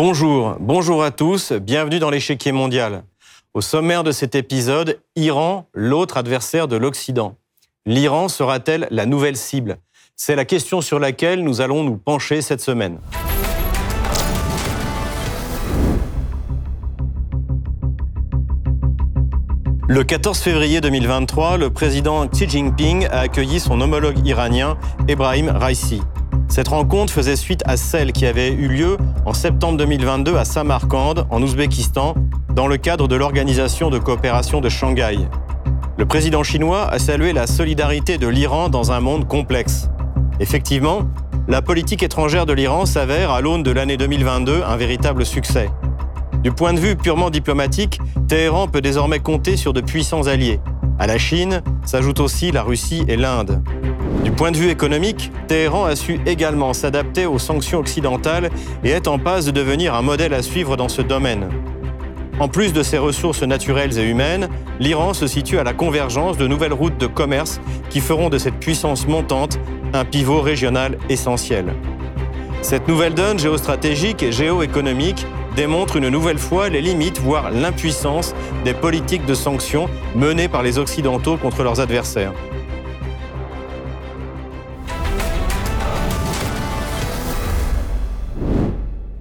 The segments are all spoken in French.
Bonjour, bonjour à tous, bienvenue dans l'échiquier mondial. Au sommaire de cet épisode, Iran, l'autre adversaire de l'Occident. L'Iran sera-t-elle la nouvelle cible? C'est la question sur laquelle nous allons nous pencher cette semaine. Le 14 février 2023, le président Xi Jinping a accueilli son homologue iranien, Ebrahim Raisi. Cette rencontre faisait suite à celle qui avait eu lieu en septembre 2022 à Samarkand, en Ouzbékistan, dans le cadre de l'Organisation de coopération de Shanghai. Le président chinois a salué la solidarité de l'Iran dans un monde complexe. Effectivement, la politique étrangère de l'Iran s'avère, à l'aune de l'année 2022, un véritable succès. Du point de vue purement diplomatique, Téhéran peut désormais compter sur de puissants alliés. À la Chine s'ajoutent aussi la Russie et l'Inde. Du point de vue économique, Téhéran a su également s'adapter aux sanctions occidentales et est en passe de devenir un modèle à suivre dans ce domaine. En plus de ses ressources naturelles et humaines, l'Iran se situe à la convergence de nouvelles routes de commerce qui feront de cette puissance montante un pivot régional essentiel. Cette nouvelle donne géostratégique et géoéconomique démontre une nouvelle fois les limites, voire l'impuissance des politiques de sanctions menées par les Occidentaux contre leurs adversaires.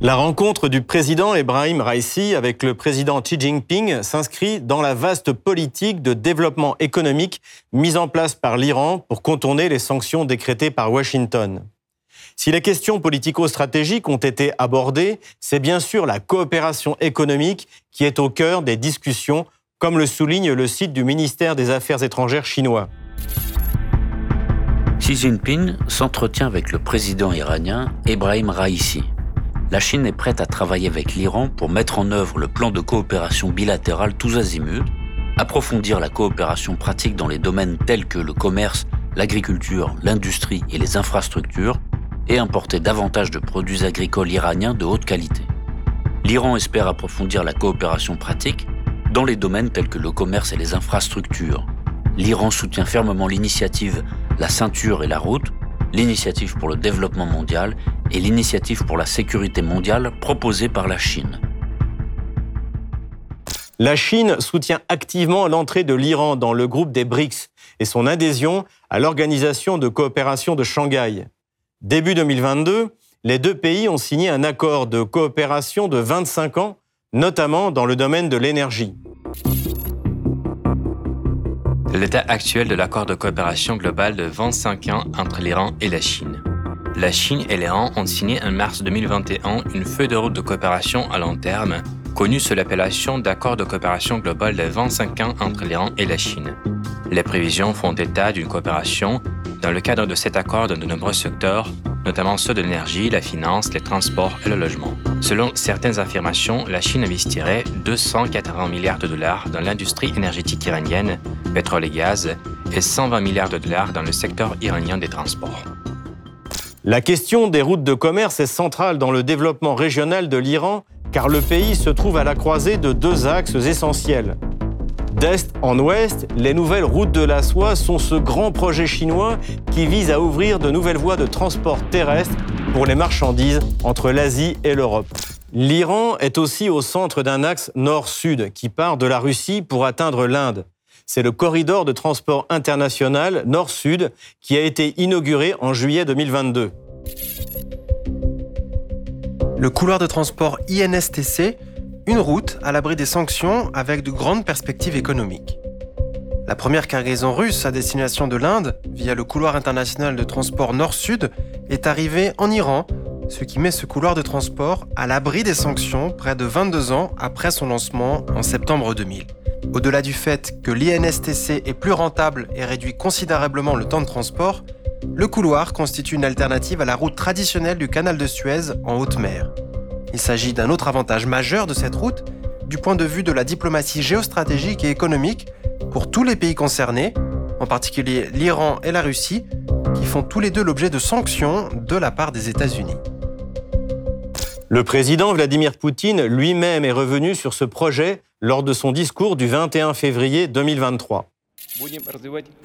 La rencontre du président Ebrahim Raisi avec le président Xi Jinping s'inscrit dans la vaste politique de développement économique mise en place par l'Iran pour contourner les sanctions décrétées par Washington. Si les questions politico-stratégiques ont été abordées, c'est bien sûr la coopération économique qui est au cœur des discussions, comme le souligne le site du ministère des Affaires étrangères chinois. Xi Jinping s'entretient avec le président iranien Ebrahim Raisi. La Chine est prête à travailler avec l'Iran pour mettre en œuvre le plan de coopération bilatérale tous azimuts, approfondir la coopération pratique dans les domaines tels que le commerce, l'agriculture, l'industrie et les infrastructures, et importer davantage de produits agricoles iraniens de haute qualité. L'Iran espère approfondir la coopération pratique dans les domaines tels que le commerce et les infrastructures. L'Iran soutient fermement l'initiative La ceinture et la route, l'initiative pour le développement mondial et l'initiative pour la sécurité mondiale proposée par la Chine. La Chine soutient activement l'entrée de l'Iran dans le groupe des BRICS et son adhésion à l'Organisation de coopération de Shanghai. Début 2022, les deux pays ont signé un accord de coopération de 25 ans, notamment dans le domaine de l'énergie. L'état actuel de l'accord de coopération globale de 25 ans entre l'Iran et la Chine. La Chine et l'Iran ont signé en mars 2021 une feuille de route de coopération à long terme, connue sous l'appellation d'accord de coopération globale de 25 ans entre l'Iran et la Chine. Les prévisions font état d'une coopération dans le cadre de cet accord dans de nombreux secteurs, notamment ceux de l'énergie, la finance, les transports et le logement. Selon certaines affirmations, la Chine investirait 280 milliards de dollars dans l'industrie énergétique iranienne, pétrole et gaz, et 120 milliards de dollars dans le secteur iranien des transports. La question des routes de commerce est centrale dans le développement régional de l'Iran, car le pays se trouve à la croisée de deux axes essentiels. D'est en ouest, les nouvelles routes de la soie sont ce grand projet chinois qui vise à ouvrir de nouvelles voies de transport terrestre pour les marchandises entre l'Asie et l'Europe. L'Iran est aussi au centre d'un axe nord-sud qui part de la Russie pour atteindre l'Inde. C'est le corridor de transport international nord-sud qui a été inauguré en juillet 2022. Le couloir de transport INSTC une route à l'abri des sanctions avec de grandes perspectives économiques. La première cargaison russe à destination de l'Inde, via le couloir international de transport nord-sud, est arrivée en Iran, ce qui met ce couloir de transport à l'abri des sanctions près de 22 ans après son lancement en septembre 2000. Au-delà du fait que l'INSTC est plus rentable et réduit considérablement le temps de transport, le couloir constitue une alternative à la route traditionnelle du canal de Suez en haute mer. Il s'agit d'un autre avantage majeur de cette route du point de vue de la diplomatie géostratégique et économique pour tous les pays concernés, en particulier l'Iran et la Russie, qui font tous les deux l'objet de sanctions de la part des États-Unis. Le président Vladimir Poutine lui-même est revenu sur ce projet lors de son discours du 21 février 2023.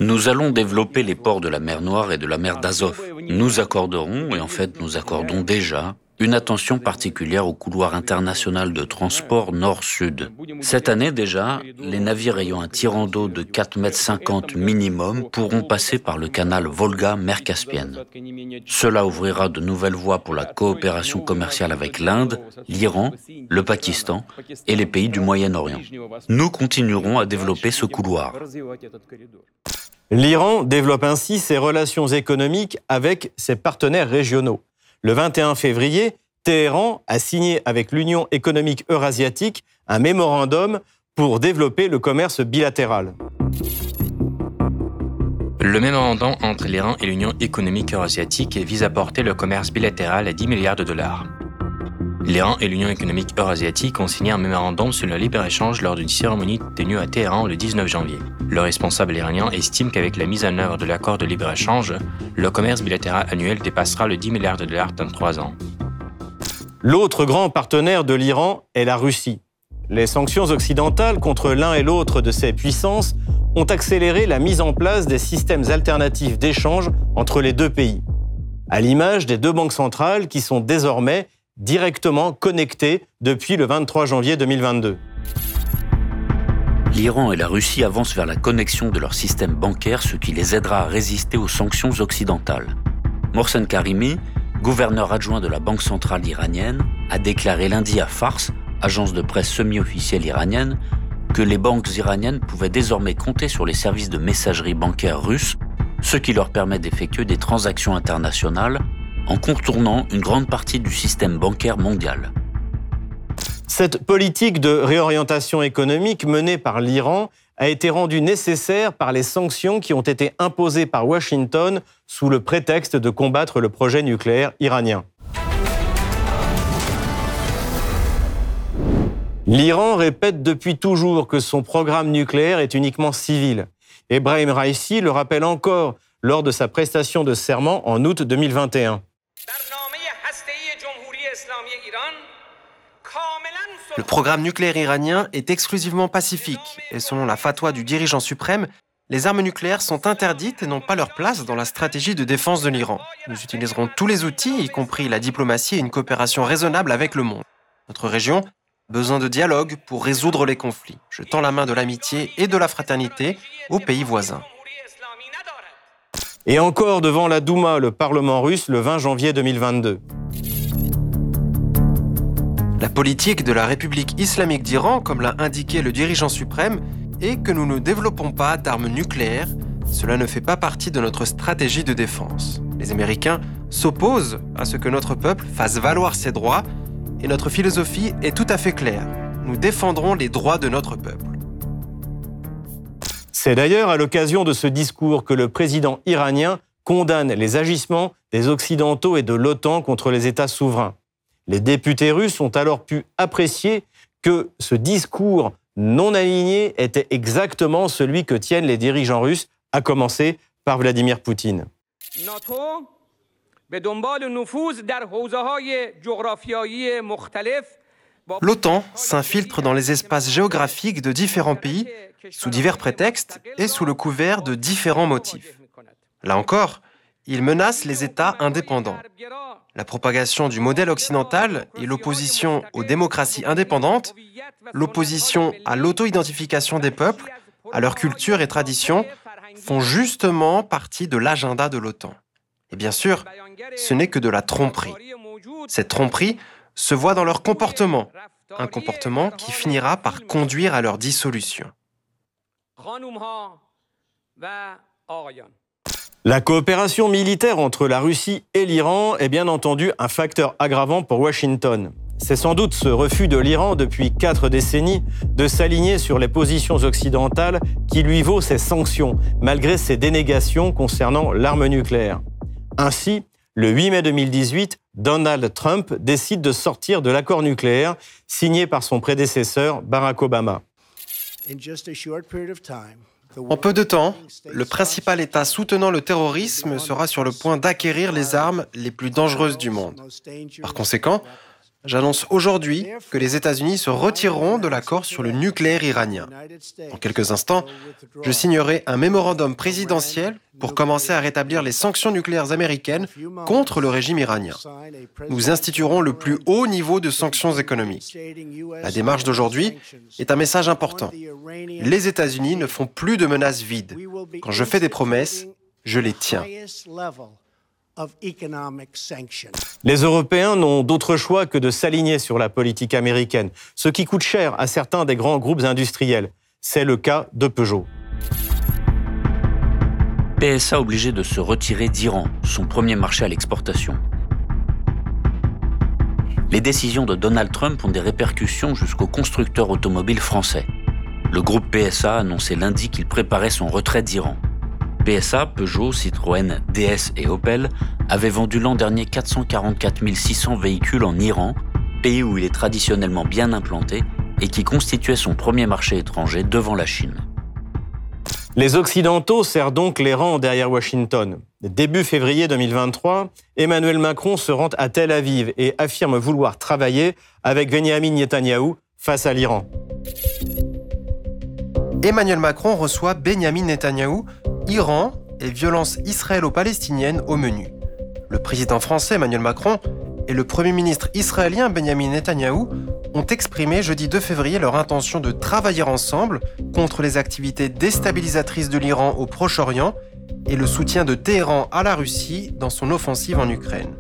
Nous allons développer les ports de la mer Noire et de la mer d'Azov. Nous accorderons, et en fait nous accordons déjà, une attention particulière au couloir international de transport nord-sud. Cette année déjà, les navires ayant un tirant d'eau de 4,50 m minimum pourront passer par le canal Volga-Mer Caspienne. Cela ouvrira de nouvelles voies pour la coopération commerciale avec l'Inde, l'Iran, le Pakistan et les pays du Moyen-Orient. Nous continuerons à développer ce couloir. L'Iran développe ainsi ses relations économiques avec ses partenaires régionaux. Le 21 février, Téhéran a signé avec l'Union économique eurasiatique un mémorandum pour développer le commerce bilatéral. Le mémorandum entre l'Iran et l'Union économique eurasiatique vise à porter le commerce bilatéral à 10 milliards de dollars. L'Iran et l'Union économique eurasiatique ont signé un mémorandum sur le libre-échange lors d'une cérémonie tenue à Téhéran le 19 janvier. Le responsable iranien estime qu'avec la mise en œuvre de l'accord de libre-échange, le commerce bilatéral annuel dépassera le 10 milliards de dollars dans trois ans. L'autre grand partenaire de l'Iran est la Russie. Les sanctions occidentales contre l'un et l'autre de ces puissances ont accéléré la mise en place des systèmes alternatifs d'échange entre les deux pays, à l'image des deux banques centrales qui sont désormais directement connectés depuis le 23 janvier 2022. L'Iran et la Russie avancent vers la connexion de leur système bancaire, ce qui les aidera à résister aux sanctions occidentales. Morsen Karimi, gouverneur adjoint de la Banque centrale iranienne, a déclaré lundi à Fars, agence de presse semi-officielle iranienne, que les banques iraniennes pouvaient désormais compter sur les services de messagerie bancaire russes, ce qui leur permet d'effectuer des transactions internationales en contournant une grande partie du système bancaire mondial. Cette politique de réorientation économique menée par l'Iran a été rendue nécessaire par les sanctions qui ont été imposées par Washington sous le prétexte de combattre le projet nucléaire iranien. L'Iran répète depuis toujours que son programme nucléaire est uniquement civil. Ebrahim Raisi le rappelle encore lors de sa prestation de serment en août 2021. Le programme nucléaire iranien est exclusivement pacifique et selon la fatwa du dirigeant suprême, les armes nucléaires sont interdites et n'ont pas leur place dans la stratégie de défense de l'Iran. Nous utiliserons tous les outils, y compris la diplomatie et une coopération raisonnable avec le monde. Notre région a besoin de dialogue pour résoudre les conflits. Je tends la main de l'amitié et de la fraternité aux pays voisins. Et encore devant la Douma, le Parlement russe, le 20 janvier 2022. La politique de la République islamique d'Iran, comme l'a indiqué le dirigeant suprême, est que nous ne développons pas d'armes nucléaires. Cela ne fait pas partie de notre stratégie de défense. Les Américains s'opposent à ce que notre peuple fasse valoir ses droits et notre philosophie est tout à fait claire. Nous défendrons les droits de notre peuple. C'est d'ailleurs à l'occasion de ce discours que le président iranien condamne les agissements des Occidentaux et de l'OTAN contre les États souverains. Les députés russes ont alors pu apprécier que ce discours non aligné était exactement celui que tiennent les dirigeants russes, à commencer par Vladimir Poutine. L'OTAN s'infiltre dans les espaces géographiques de différents pays sous divers prétextes et sous le couvert de différents motifs. Là encore, il menace les États indépendants. La propagation du modèle occidental et l'opposition aux démocraties indépendantes, l'opposition à l'auto-identification des peuples, à leur culture et tradition, font justement partie de l'agenda de l'OTAN. Et bien sûr, ce n'est que de la tromperie. Cette tromperie se voit dans leur comportement, un comportement qui finira par conduire à leur dissolution. La coopération militaire entre la Russie et l'Iran est bien entendu un facteur aggravant pour Washington. C'est sans doute ce refus de l'Iran depuis quatre décennies de s'aligner sur les positions occidentales qui lui vaut ses sanctions, malgré ses dénégations concernant l'arme nucléaire. Ainsi, le 8 mai 2018, Donald Trump décide de sortir de l'accord nucléaire signé par son prédécesseur Barack Obama. En peu de temps, le principal État soutenant le terrorisme sera sur le point d'acquérir les armes les plus dangereuses du monde. Par conséquent, J'annonce aujourd'hui que les États-Unis se retireront de l'accord sur le nucléaire iranien. En quelques instants, je signerai un mémorandum présidentiel pour commencer à rétablir les sanctions nucléaires américaines contre le régime iranien. Nous instituerons le plus haut niveau de sanctions économiques. La démarche d'aujourd'hui est un message important. Les États-Unis ne font plus de menaces vides. Quand je fais des promesses, je les tiens. Les Européens n'ont d'autre choix que de s'aligner sur la politique américaine, ce qui coûte cher à certains des grands groupes industriels. C'est le cas de Peugeot. PSA obligé de se retirer d'Iran, son premier marché à l'exportation. Les décisions de Donald Trump ont des répercussions jusqu'aux constructeurs automobiles français. Le groupe PSA a annoncé lundi qu'il préparait son retrait d'Iran. PSA, Peugeot, Citroën, DS et Opel avaient vendu l'an dernier 444 600 véhicules en Iran, pays où il est traditionnellement bien implanté et qui constituait son premier marché étranger devant la Chine. Les Occidentaux serrent donc les rangs derrière Washington. Début février 2023, Emmanuel Macron se rend à Tel Aviv et affirme vouloir travailler avec Benjamin Netanyahou face à l'Iran. Emmanuel Macron reçoit Benjamin Netanyahou Iran et violences israélo-palestiniennes au menu. Le président français Emmanuel Macron et le Premier ministre israélien Benjamin Netanyahou ont exprimé jeudi 2 février leur intention de travailler ensemble contre les activités déstabilisatrices de l'Iran au Proche-Orient et le soutien de Téhéran à la Russie dans son offensive en Ukraine.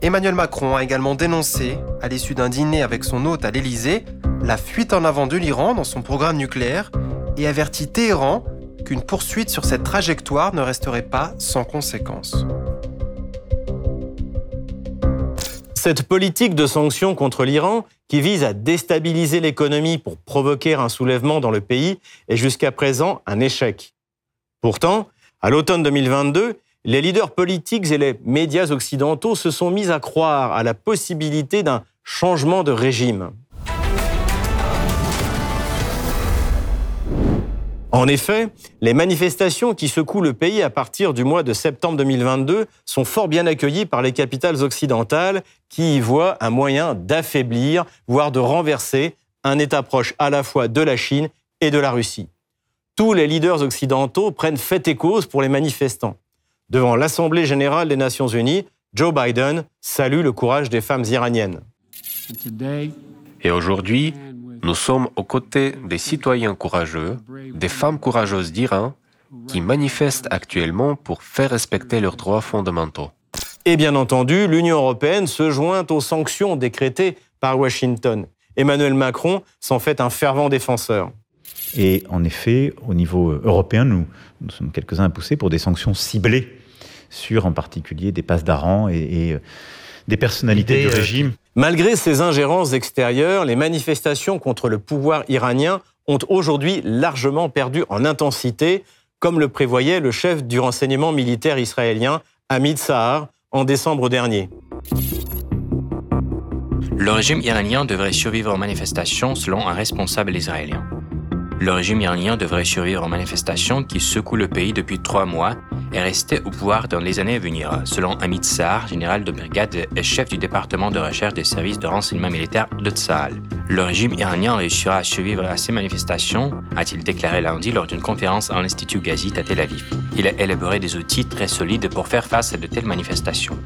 Emmanuel Macron a également dénoncé, à l'issue d'un dîner avec son hôte à l'Élysée, la fuite en avant de l'Iran dans son programme nucléaire et averti Téhéran qu'une poursuite sur cette trajectoire ne resterait pas sans conséquences. Cette politique de sanctions contre l'Iran, qui vise à déstabiliser l'économie pour provoquer un soulèvement dans le pays, est jusqu'à présent un échec. Pourtant, à l'automne 2022, les leaders politiques et les médias occidentaux se sont mis à croire à la possibilité d'un changement de régime. En effet, les manifestations qui secouent le pays à partir du mois de septembre 2022 sont fort bien accueillies par les capitales occidentales qui y voient un moyen d'affaiblir, voire de renverser un État proche à la fois de la Chine et de la Russie. Tous les leaders occidentaux prennent fait et cause pour les manifestants. Devant l'Assemblée générale des Nations unies, Joe Biden salue le courage des femmes iraniennes. Et aujourd'hui, nous sommes aux côtés des citoyens courageux, des femmes courageuses d'Iran, qui manifestent actuellement pour faire respecter leurs droits fondamentaux. Et bien entendu, l'Union européenne se joint aux sanctions décrétées par Washington. Emmanuel Macron s'en fait un fervent défenseur. Et en effet, au niveau européen, nous, nous sommes quelques-uns à pousser pour des sanctions ciblées sur en particulier des passes d'Aran et, et des personnalités du euh, régime. Malgré ces ingérences extérieures, les manifestations contre le pouvoir iranien ont aujourd'hui largement perdu en intensité, comme le prévoyait le chef du renseignement militaire israélien, Hamid Sahar, en décembre dernier. Le régime iranien devrait survivre aux manifestations selon un responsable israélien. Le régime iranien devrait survivre aux manifestations qui secouent le pays depuis trois mois et rester au pouvoir dans les années à venir, selon Amit Sahar, général de brigade et chef du département de recherche des services de renseignement militaire de Tsahal. Le régime iranien réussira à survivre à ces manifestations, a-t-il déclaré lundi lors d'une conférence à l'Institut Gazit à Tel Aviv. Il a élaboré des outils très solides pour faire face à de telles manifestations.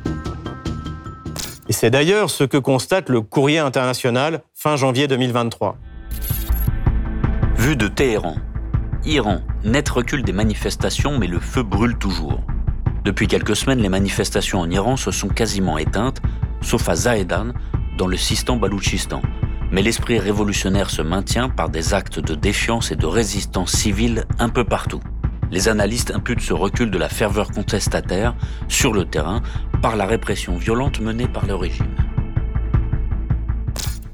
Et c'est d'ailleurs ce que constate le courrier international fin janvier 2023. Vue de Téhéran. Iran, net recul des manifestations, mais le feu brûle toujours. Depuis quelques semaines, les manifestations en Iran se sont quasiment éteintes, sauf à Zahedan, dans le Sistan-Baloutchistan. Mais l'esprit révolutionnaire se maintient par des actes de défiance et de résistance civile un peu partout. Les analystes imputent ce recul de la ferveur contestataire sur le terrain par la répression violente menée par le régime.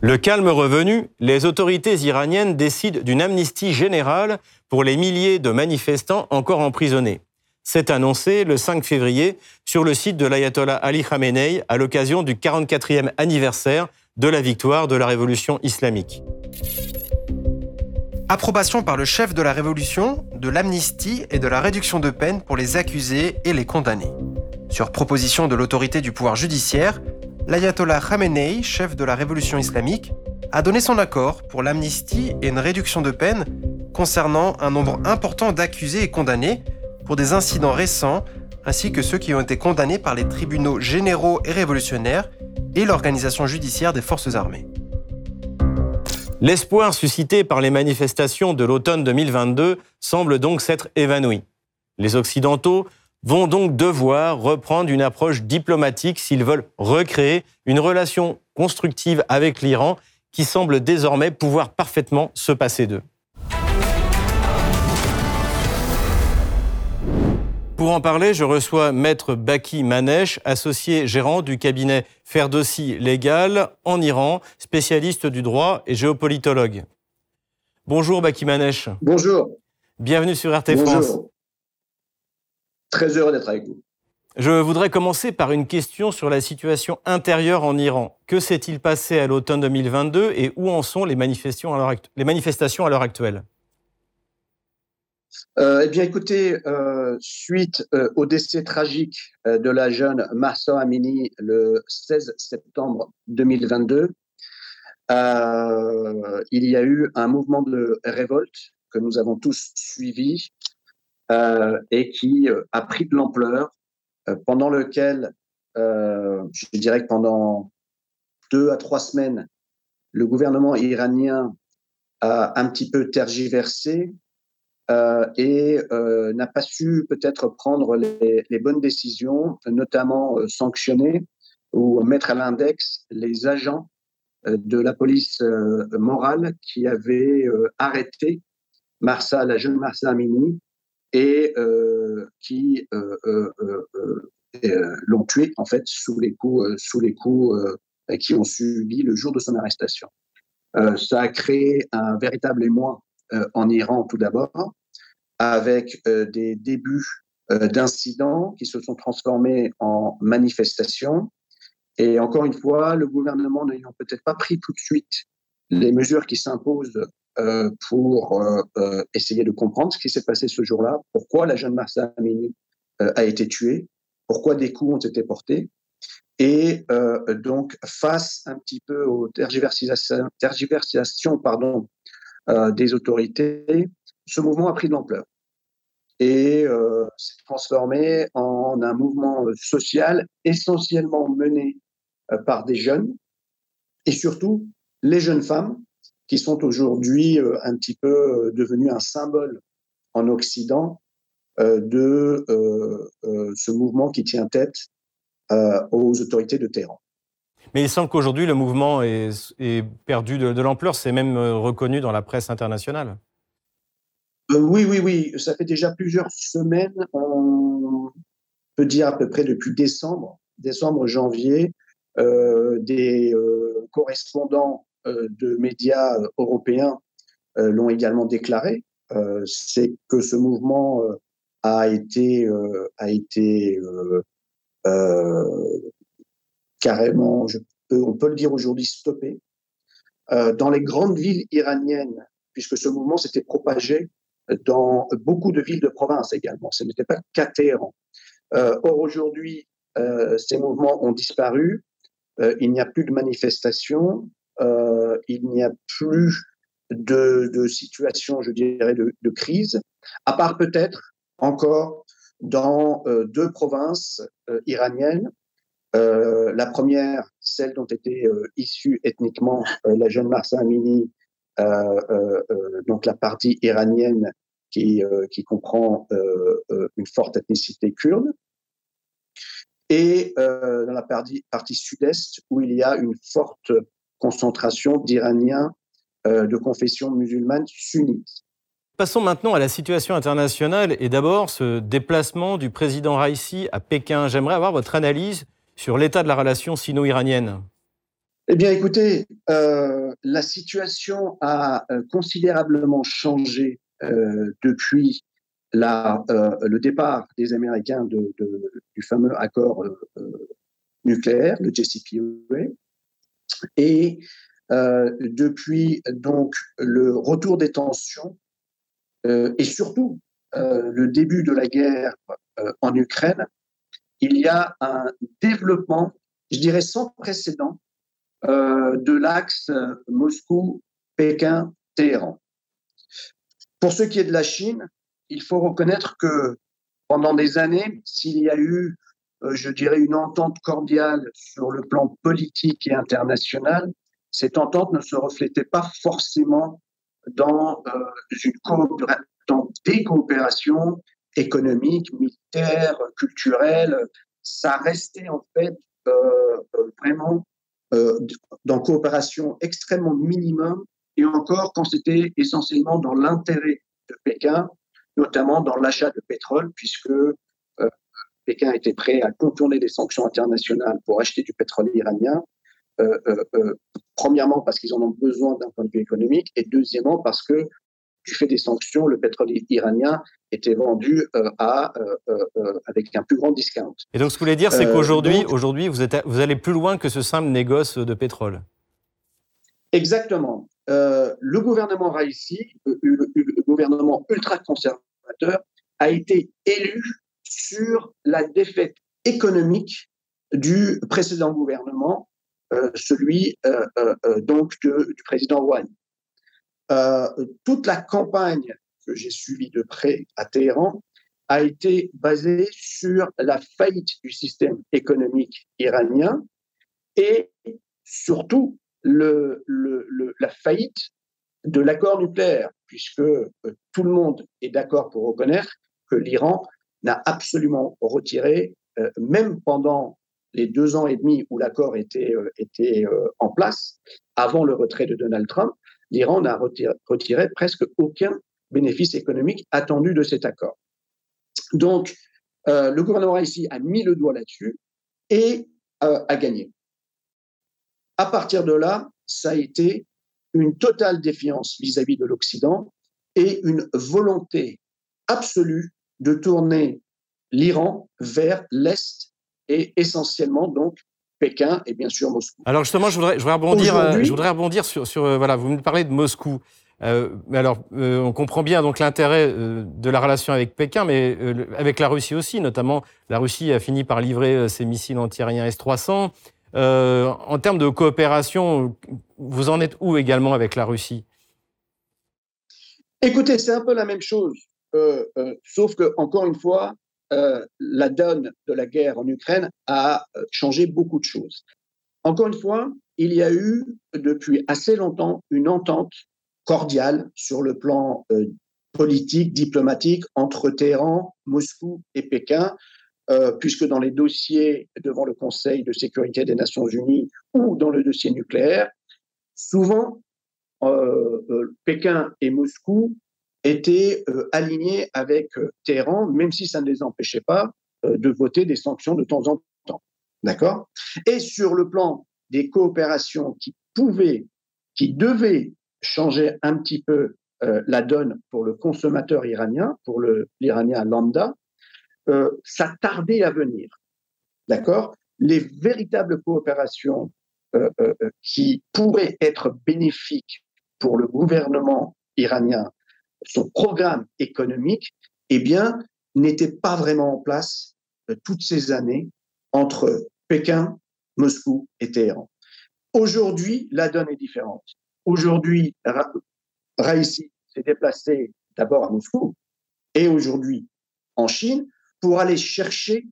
Le calme revenu, les autorités iraniennes décident d'une amnistie générale pour les milliers de manifestants encore emprisonnés. C'est annoncé le 5 février sur le site de l'ayatollah Ali Khamenei à l'occasion du 44e anniversaire de la victoire de la révolution islamique. Approbation par le chef de la révolution de l'amnistie et de la réduction de peine pour les accusés et les condamnés. Sur proposition de l'autorité du pouvoir judiciaire, l'ayatollah Khamenei, chef de la révolution islamique, a donné son accord pour l'amnistie et une réduction de peine concernant un nombre important d'accusés et condamnés pour des incidents récents ainsi que ceux qui ont été condamnés par les tribunaux généraux et révolutionnaires et l'organisation judiciaire des forces armées. L'espoir suscité par les manifestations de l'automne 2022 semble donc s'être évanoui. Les Occidentaux vont donc devoir reprendre une approche diplomatique s'ils veulent recréer une relation constructive avec l'Iran qui semble désormais pouvoir parfaitement se passer d'eux. Pour en parler, je reçois Maître Baki Manesh, associé gérant du cabinet Ferdowsi Légal en Iran, spécialiste du droit et géopolitologue. Bonjour Baki Manesh. Bonjour. Bienvenue sur RT Bonjour. France. Très heureux d'être avec vous. Je voudrais commencer par une question sur la situation intérieure en Iran. Que s'est-il passé à l'automne 2022 et où en sont les manifestations à l'heure actuelle? Euh, eh bien, écoutez, euh, suite euh, au décès tragique de la jeune Marsa Amini le 16 septembre 2022, il y a eu un mouvement de révolte que nous avons tous suivi et qui a pris de l'ampleur, pendant lequel, je dirais que pendant deux à trois semaines, le gouvernement iranien a un petit peu tergiversé, euh, et euh, n'a pas su peut-être prendre les, bonnes décisions, notamment euh, sanctionner ou mettre à l'index les agents euh, de la police euh, morale qui avaient arrêté Marsa, la jeune Marsa Amini, et qui l'ont tué en fait sous les coups, sous les coups qui ont subi le jour de son arrestation. ça a créé un véritable émoi euh, en Iran tout d'abord, avec euh, des débuts euh, d'incidents qui se sont transformés en manifestations. Et encore une fois, le gouvernement n'ayant peut-être pas pris tout de suite les mesures qui s'imposent pour essayer de comprendre ce qui s'est passé ce jour-là, pourquoi la jeune Marsa Amini a été tuée, pourquoi des coups ont été portés. Et donc, face un petit peu aux tergiversations, pardon, euh, des autorités, ce mouvement a pris de l'ampleur et euh, s'est transformé en un mouvement social essentiellement mené euh, par des jeunes et surtout les jeunes femmes qui sont aujourd'hui un petit peu devenues un symbole en Occident de ce mouvement qui tient tête aux autorités de Téhéran. Mais il semble qu'aujourd'hui, le mouvement est, perdu de, l'ampleur. C'est même euh, reconnu dans la presse internationale. Euh, oui, oui, oui. Ça fait déjà plusieurs semaines, on peut dire à peu près depuis décembre, décembre, janvier, euh, des correspondants de médias européens l'ont également déclaré. C'est que ce mouvement a été, a été carrément, on peut le dire aujourd'hui, stoppé. Euh, dans les grandes villes iraniennes, puisque ce mouvement s'était propagé dans beaucoup de villes de province également, ce n'était pas qu'à Téhéran. Euh, or, aujourd'hui, euh, ces mouvements ont disparu, il n'y a plus de manifestations, il n'y a plus de, situation, je dirais, de, crise, à part peut-être encore dans deux provinces iraniennes, euh, la première, celle dont était euh, issue ethniquement euh, la jeune Marsa Amini, donc la partie iranienne qui, comprend une forte ethnicité kurde, et dans la partie sud-est où il y a une forte concentration d'Iraniens de confession musulmane sunnite. Passons maintenant à la situation internationale et d'abord ce déplacement du président Raisi à Pékin. J'aimerais avoir votre analyse sur l'état de la relation sino-iranienne Eh bien, écoutez, euh, la situation a euh, considérablement changé euh, depuis la, le départ des Américains de, du fameux accord nucléaire, le JCPOA, et depuis donc le retour des tensions et surtout le début de la guerre en Ukraine il y a un développement je dirais, sans précédent de l'axe Moscou-Pékin-Téhéran. Pour ce qui est de la Chine, il faut reconnaître que pendant des années, s'il y a eu, euh, je dirais, une entente cordiale sur le plan politique et international, cette entente ne se reflétait pas forcément dans, euh, une dans des coopérations économiques, militaires, culturelles. Ça restait en fait euh, vraiment dans coopération extrêmement minimum et encore quand c'était essentiellement dans l'intérêt de Pékin, notamment dans l'achat de pétrole, puisque euh, Pékin était prêt à contourner les sanctions internationales pour acheter du pétrole iranien. Euh, euh, premièrement parce qu'ils en ont besoin d'un point de vue économique et deuxièmement parce que du fait des sanctions, le pétrole iranien était vendu à, avec un plus grand discount. Et donc ce que vous voulez dire, c'est qu'aujourd'hui, aujourd'hui, vous, vous allez plus loin que ce simple négoce de pétrole. Exactement. Euh, le gouvernement Raisi, euh, le, gouvernement ultra-conservateur, a été élu sur la défaite économique du précédent gouvernement, euh, celui donc du président Ouani. toute la campagne que j'ai suivie de près à Téhéran a été basée sur la faillite du système économique iranien et surtout le, la faillite de l'accord nucléaire, puisque euh, tout le monde est d'accord pour reconnaître que l'Iran n'a absolument retiré, euh, même pendant les deux ans et demi où l'accord était, euh, était en place, avant le retrait de Donald Trump, l'Iran n'a retiré, presque aucun bénéfice économique attendu de cet accord. Donc, le gouvernement ici a mis le doigt là-dessus et a gagné. À partir de là, ça a été une totale défiance vis-à-vis de l'Occident et une volonté absolue de tourner l'Iran vers l'Est et essentiellement donc Pékin et bien sûr Moscou. Alors justement, je voudrais, je voudrais rebondir, euh, je voudrais rebondir sur, sur euh, voilà, vous me parlez de Moscou. Euh, mais alors, on comprend bien donc l'intérêt de la relation avec Pékin, mais avec la Russie aussi, notamment la Russie a fini par livrer ses missiles antiaériens S-300. Euh, en termes de coopération, vous en êtes où également avec la Russie? Écoutez, c'est un peu la même chose, euh, euh, sauf que, encore une fois, la donne de la guerre en Ukraine a changé beaucoup de choses. Encore une fois, il y a eu depuis assez longtemps une entente cordiale sur le plan politique, diplomatique entre Téhéran, Moscou et Pékin euh, puisque dans les dossiers devant le Conseil de sécurité des Nations Unies ou dans le dossier nucléaire, souvent euh, euh, Pékin et Moscou étaient alignés avec Téhéran, même si ça ne les empêchait pas de voter des sanctions de temps en temps. D'accord? Et sur le plan des coopérations qui pouvaient, qui devaient changer un petit peu la donne pour le consommateur iranien, pour l'Iranien lambda, euh, ça tardait à venir. D'accord? Les véritables coopérations euh, euh, qui pourraient être bénéfiques pour le gouvernement iranien, son programme économique, eh bien, n'étaient pas vraiment en place toutes ces années entre Pékin, Moscou et Téhéran. Aujourd'hui, la donne est différente. Aujourd'hui, Raisi s'est déplacé d'abord à Moscou et aujourd'hui en Chine pour aller chercher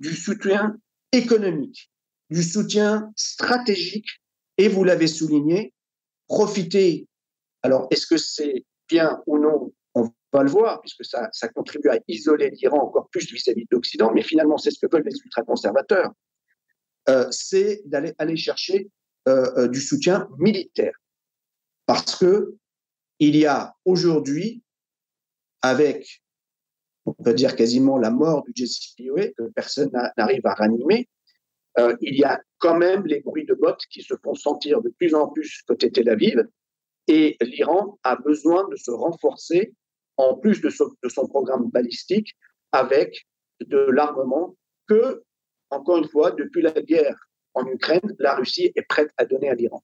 du soutien économique, du soutien stratégique et, vous l'avez souligné, profiter. Alors, est-ce que c'est bien ou non On va le voir, puisque ça, contribue à isoler l'Iran encore plus vis-à-vis de l'Occident, mais finalement, c'est ce que veulent les ultra-conservateurs. Euh, c'est d'aller aller chercher euh, euh, du soutien militaire. Parce que il y a aujourd'hui, avec on peut dire quasiment la mort du JCPOA, que personne n'arrive à ranimer, euh, il y a quand même les bruits de bottes qui se font sentir de plus en plus côté Tel Aviv, et l'Iran a besoin de se renforcer, en plus de, de son programme balistique, avec de l'armement que, encore une fois, depuis la guerre en Ukraine, la Russie est prête à donner à l'Iran.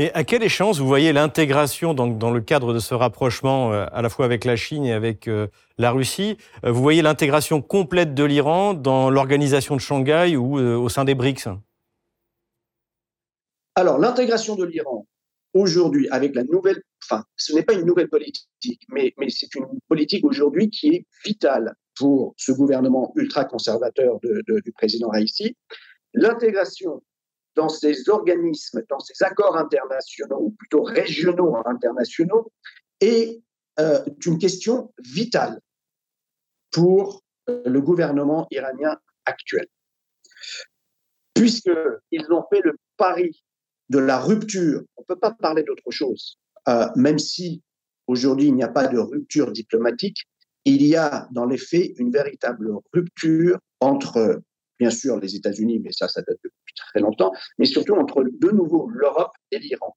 Et à quelle échéance vous voyez l'intégration dans, dans, le cadre de ce rapprochement euh, à la fois avec la Chine et avec euh, la Russie euh, Vous voyez l'intégration complète de l'Iran dans l'organisation de Shanghai ou au sein des BRICS? Alors, l'intégration de l'Iran aujourd'hui avec la nouvelle, enfin, ce n'est pas une nouvelle politique, mais, c'est une politique aujourd'hui qui est vitale pour ce gouvernement ultra-conservateur du président Raisi. L'intégration dans ces organismes, dans ces accords internationaux, ou plutôt régionaux internationaux, est euh, une question vitale pour euh, le gouvernement iranien actuel. Puisqu'ils ont fait le pari de la rupture, on ne peut pas parler d'autre chose, euh, même si aujourd'hui il n'y a pas de rupture diplomatique, il y a dans les faits une véritable rupture entre bien sûr les États-Unis, mais ça, ça date depuis très longtemps, mais surtout entre de nouveau l'Europe et l'Iran.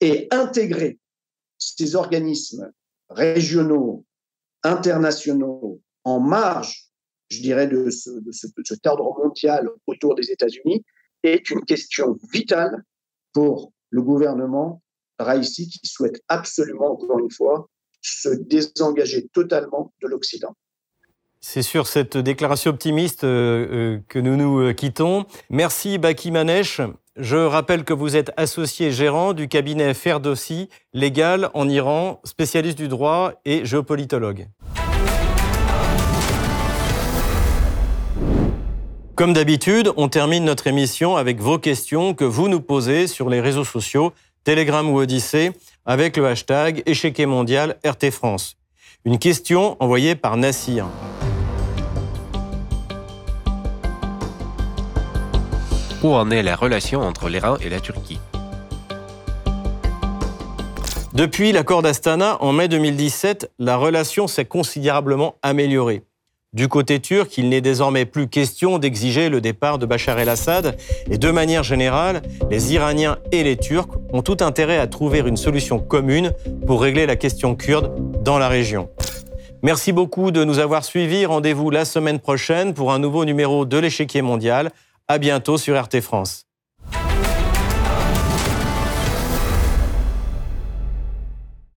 Et intégrer ces organismes régionaux, internationaux, en marge, je dirais, de, ce, de, mondial autour des États-Unis, est une question vitale pour le gouvernement Raisi qui souhaite absolument, encore une fois, se désengager totalement de l'Occident. C'est sur cette déclaration optimiste euh, euh, que nous nous euh, quittons. Merci Baki Manesh. Je rappelle que vous êtes associé gérant du cabinet Ferdowsi, légal en Iran, spécialiste du droit et géopolitologue. Comme d'habitude, on termine notre émission avec vos questions que vous nous posez sur les réseaux sociaux, Telegram ou Odyssée, avec le hashtag échiquier mondial RT France. Une question envoyée par Nassir. Où en est la relation entre l'Iran et la Turquie? Depuis l'accord d'Astana en mai 2017, la relation s'est considérablement améliorée. Du côté turc, il n'est désormais plus question d'exiger le départ de Bachar el-Assad et de manière générale, les Iraniens et les Turcs ont tout intérêt à trouver une solution commune pour régler la question kurde dans la région. Merci beaucoup de nous avoir suivis. Rendez-vous la semaine prochaine pour un nouveau numéro de l'échiquier mondial. À bientôt sur RT France.